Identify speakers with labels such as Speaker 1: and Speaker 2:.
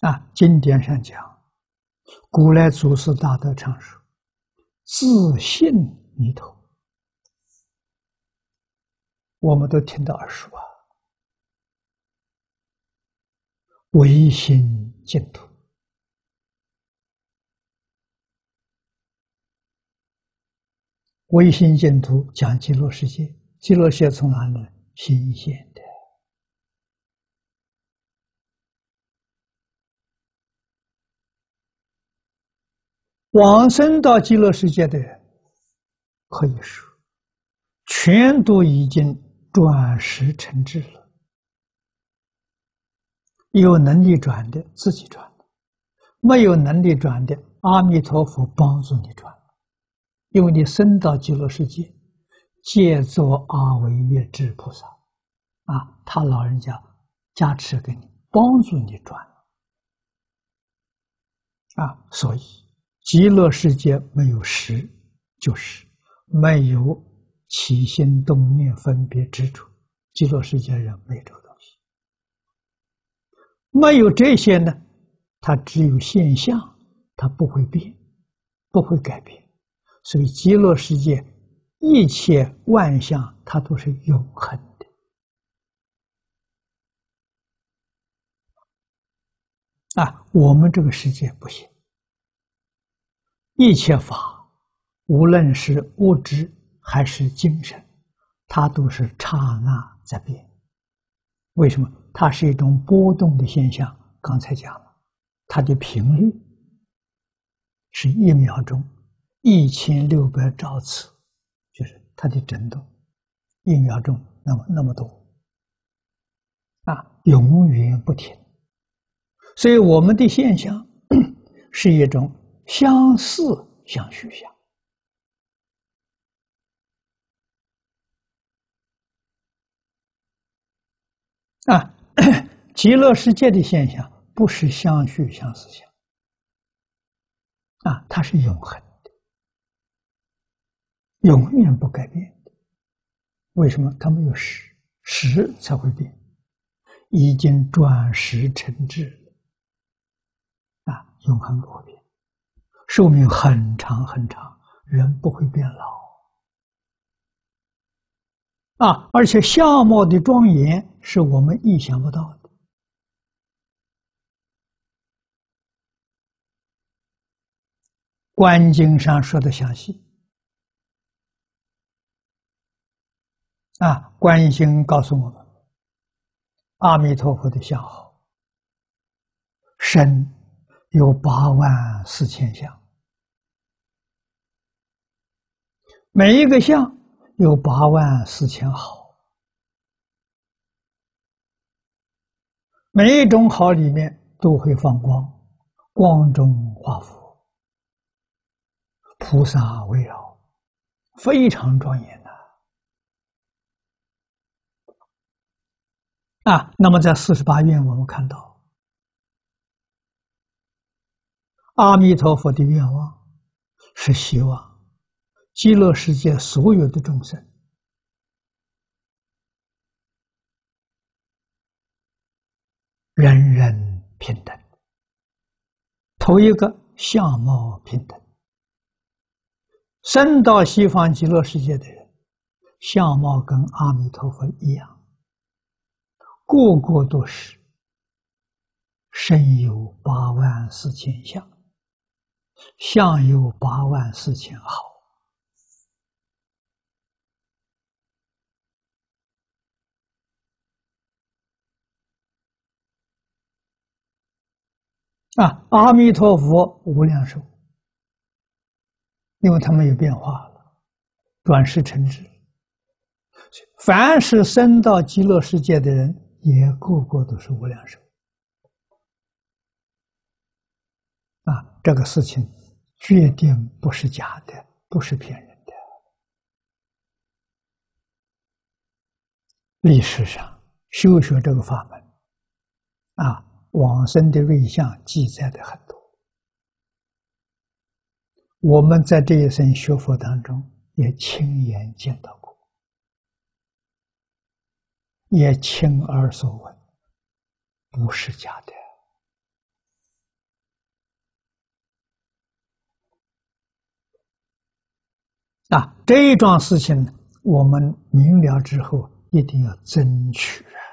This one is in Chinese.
Speaker 1: 啊经典上讲，古来祖师大德常说：“自信弥陀。”我们都听到耳熟啊，唯心净土，唯心净土讲极乐世界，极乐世界从哪里？心现的。往生到极乐世界的人，可以说，全都已经转识成智了。有能力转的自己转，没有能力转的，阿弥陀佛帮助你转，因为你生到极乐世界，借作阿惟越智菩萨，啊，他老人家加持给你，帮助你转，啊，所以。极乐世界没有实，就是没有起心动念分别执着。极乐世界人没有这个东西，没有这些呢，它只有现象，它不会变，不会改变。所以极乐世界一切万象，它都是永恒的。啊，我们这个世界不行。一切法，无论是物质还是精神，它都是刹那在变。为什么？它是一种波动的现象。刚才讲了，它的频率是一秒钟一千六百兆次，就是它的振动，一秒钟那么那么多，啊，永远不停。所以我们的现象 是一种。相似相续相啊，极乐世界的现象不是相续相似相啊，它是永恒的，永远不改变的。为什么？它没有时，时才会变，已经转时成智了啊，永恒不会变。寿命很长很长，人不会变老啊！而且相貌的庄严是我们意想不到的。观经上说的详细啊，观经告诉我们，阿弥陀佛的相好，身有八万四千相。每一个相有八万四千好，每一种好里面都会放光，光中化佛，菩萨围绕，非常庄严的啊。那么在四十八愿，我们看到阿弥陀佛的愿望是希望。极乐世界所有的众生，人人平等。头一个相貌平等，生到西方极乐世界的人，相貌跟阿弥陀佛一样，个个都是身有八万四千相，相有八万四千好。啊，阿弥陀佛，无量寿，因为他们有变化了，转世成智。凡是生到极乐世界的人，也个个都是无量寿。啊，这个事情决定不是假的，不是骗人的。历史上修学这个法门，啊。往生的瑞相记载的很多，我们在这一生学佛当中也亲眼见到过，也亲耳所闻，不是假的。啊，这一桩事情我们明了之后，一定要争取啊！